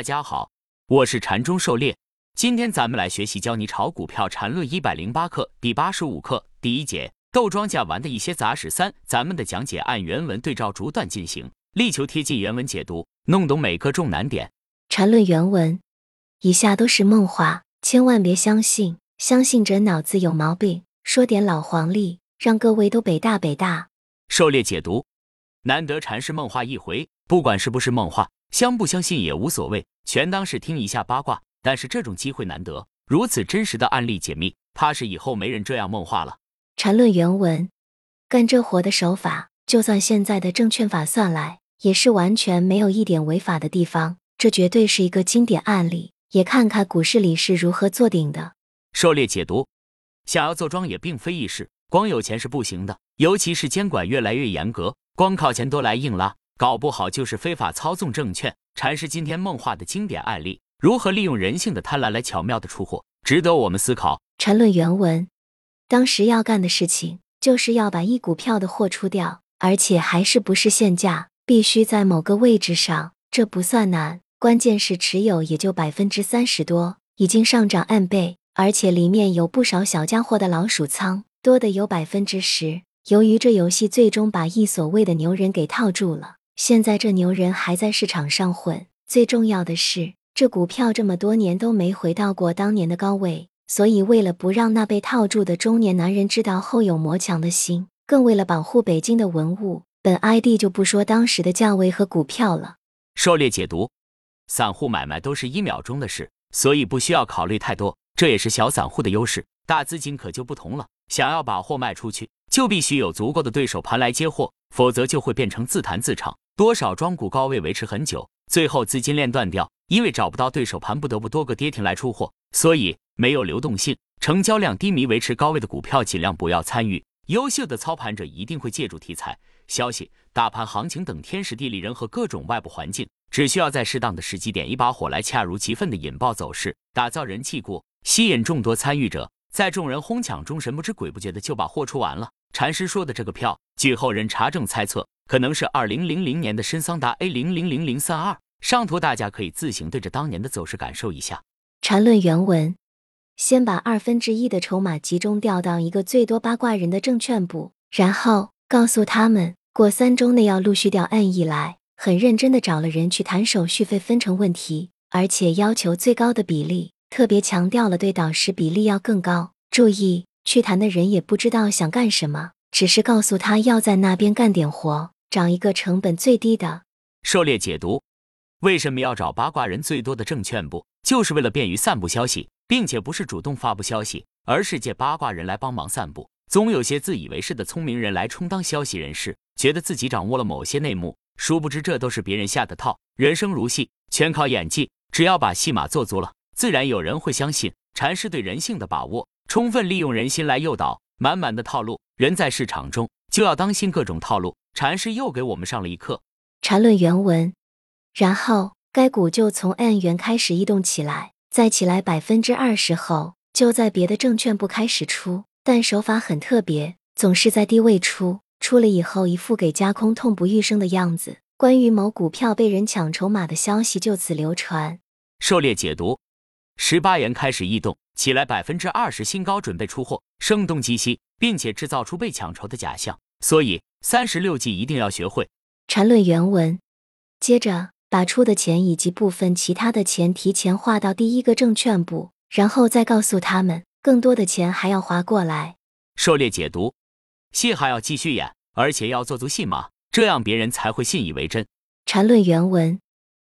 大家好，我是禅中狩猎。今天咱们来学习教你炒股票禅论一百零八课第八十五课第一节斗庄稼玩的一些杂事三。咱们的讲解按原文对照逐段进行，力求贴近原文解读，弄懂每个重难点。禅论原文：以下都是梦话，千万别相信，相信者脑子有毛病。说点老黄历，让各位都北大北大。狩猎解读：难得禅师梦话一回，不管是不是梦话，相不相信也无所谓，全当是听一下八卦。但是这种机会难得，如此真实的案例解密，怕是以后没人这样梦话了。禅论原文：干这活的手法，就算现在的证券法算来，也是完全没有一点违法的地方。这绝对是一个经典案例。也看看股市里是如何做顶的。狩猎解读：想要做庄也并非易事，光有钱是不行的。尤其是监管越来越严格，光靠钱多来硬拉，搞不好就是非法操纵证券。禅师今天梦话的经典案例。如何利用人性的贪婪来巧妙的出货，值得我们思考。禅论原文：当时要干的事情，就是要把一股票的货出掉，而且还是不是现价，必须在某个位置上。这不算难，关键是持有也就百分之三十多，已经上涨 n 倍，而且里面有不少小家伙的老鼠仓，多的有百分之十。由于这游戏最终把一所谓的牛人给套住了，现在这牛人还在市场上混。最重要的是。这股票这么多年都没回到过当年的高位，所以为了不让那被套住的中年男人知道后有魔强的心，更为了保护北京的文物，本 ID 就不说当时的价位和股票了。狩猎解读：散户买卖都是一秒钟的事，所以不需要考虑太多，这也是小散户的优势。大资金可就不同了，想要把货卖出去，就必须有足够的对手盘来接货，否则就会变成自弹自唱，多少庄股高位维持很久，最后资金链断掉。因为找不到对手盘，不得不多个跌停来出货，所以没有流动性，成交量低迷，维持高位的股票尽量不要参与。优秀的操盘者一定会借助题材、消息、大盘行情等天时地利人和各种外部环境，只需要在适当的时机点一把火来恰如其分的引爆走势，打造人气股，吸引众多参与者，在众人哄抢中神不知鬼不觉的就把货出完了。禅师说的这个票，据后人查证猜测，可能是二零零零年的深桑达 A 零零零零三二。上图大家可以自行对着当年的走势感受一下。缠论原文：先把二分之一的筹码集中调到一个最多八卦人的证券部，然后告诉他们，过三周内要陆续调 N 亿来。很认真的找了人去谈手续费分成问题，而且要求最高的比例，特别强调了对导师比例要更高。注意，去谈的人也不知道想干什么，只是告诉他要在那边干点活，找一个成本最低的。狩猎解读。为什么要找八卦人最多的证券部？就是为了便于散布消息，并且不是主动发布消息，而是借八卦人来帮忙散布。总有些自以为是的聪明人来充当消息人士，觉得自己掌握了某些内幕，殊不知这都是别人下的套。人生如戏，全靠演技，只要把戏码做足了，自然有人会相信。禅师对人性的把握，充分利用人心来诱导，满满的套路。人在市场中就要当心各种套路。禅师又给我们上了一课。禅论原文。然后该股就从 N 元开始异动起来，再起来百分之二十后，就在别的证券部开始出，但手法很特别，总是在低位出，出了以后一副给加空痛不欲生的样子。关于某股票被人抢筹码的消息就此流传。狩猎解读：十八元开始异动起来百分之二十新高，准备出货，声东击西，并且制造出被抢筹的假象。所以三十六计一定要学会。缠论原文，接着。把出的钱以及部分其他的钱提前划到第一个证券部，然后再告诉他们，更多的钱还要划过来。狩猎解读，戏还要继续演，而且要做足戏码，这样别人才会信以为真。缠论原文，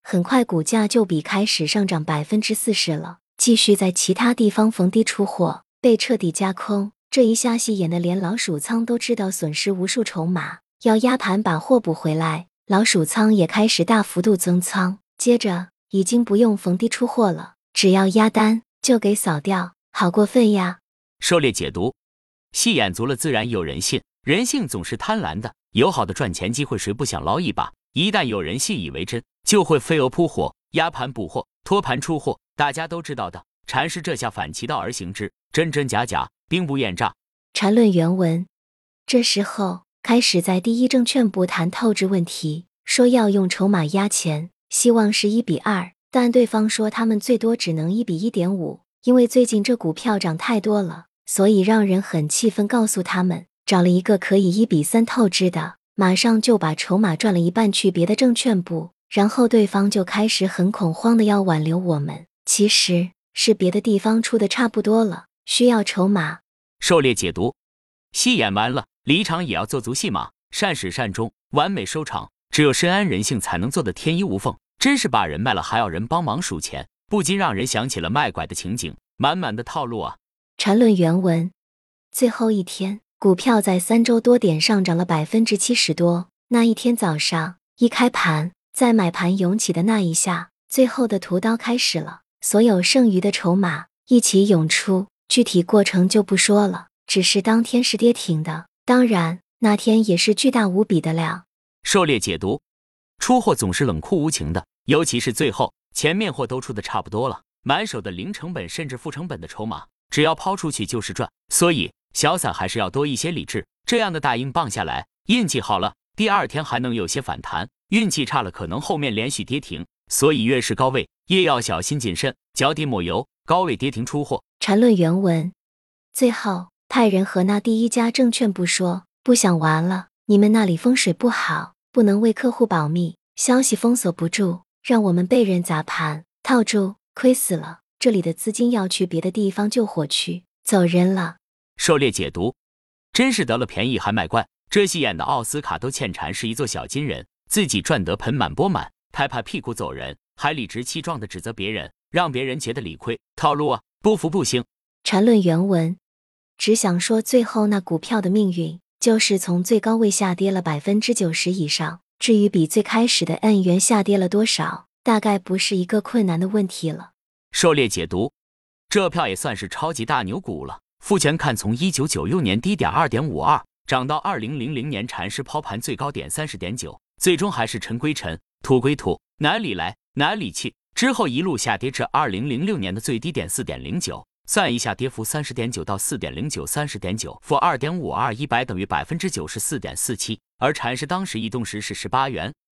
很快股价就比开始上涨百分之四十了，继续在其他地方逢低出货，被彻底加空。这一下戏演的连老鼠仓都知道损失无数筹码，要压盘把货补回来。老鼠仓也开始大幅度增仓，接着已经不用逢低出货了，只要压单就给扫掉，好过分呀！狩猎解读，戏演足了，自然有人信。人性总是贪婪的，有好的赚钱机会，谁不想捞一把？一旦有人信以为真，就会飞蛾扑火，压盘补货，托盘出货。大家都知道的，禅师这下反其道而行之，真真假假，兵不厌诈。禅论原文，这时候。开始在第一证券部谈透支问题，说要用筹码压钱，希望是一比二，但对方说他们最多只能一比一点五，因为最近这股票涨太多了，所以让人很气愤，告诉他们找了一个可以一比三透支的，马上就把筹码赚了一半去别的证券部。然后对方就开始很恐慌的要挽留我们，其实是别的地方出的差不多了，需要筹码。狩猎解读，戏演完了，离场也要做足戏码，善始善终，完美收场。只有深谙人性才能做的天衣无缝。真是把人卖了还要人帮忙数钱，不禁让人想起了卖拐的情景，满满的套路啊！缠论原文：最后一天，股票在三周多点上涨了百分之七十多。那一天早上一开盘，在买盘涌起的那一下，最后的屠刀开始了，所有剩余的筹码一起涌出，具体过程就不说了，只是当天是跌停的。当然，那天也是巨大无比的量。狩猎解读：出货总是冷酷无情的。尤其是最后，前面货都出的差不多了，满手的零成本甚至负成本的筹码，只要抛出去就是赚。所以小散还是要多一些理智。这样的大阴棒下来，运气好了，第二天还能有些反弹；运气差了，可能后面连续跌停。所以越是高位，越要小心谨慎，脚底抹油，高位跌停出货。缠论原文，最后派人和那第一家证券部说，不想玩了，你们那里风水不好，不能为客户保密，消息封锁不住。让我们被人砸盘套住，亏死了。这里的资金要去别的地方救火去，走人了。狩猎解读，真是得了便宜还卖乖。这戏演的奥斯卡都欠缠是一座小金人，自己赚得盆满钵满，拍拍屁股走人，还理直气壮的指责别人，让别人觉得理亏。套路啊，不服不行。缠论原文，只想说最后那股票的命运，就是从最高位下跌了百分之九十以上。至于比最开始的 N 元下跌了多少，大概不是一个困难的问题了。狩猎解读，这票也算是超级大牛股了。复权看，从一九九六年低点二点五二涨到二零零零年禅师抛盘最高点三十点九，最终还是尘归尘，土归土，哪里来哪里去。之后一路下跌至二零零六年的最低点四点零九。算一下，跌幅三十点九到四点零九，三十点九负二点五二，一百等于百分之九十四点四七。而禅师当时移动时是十八元。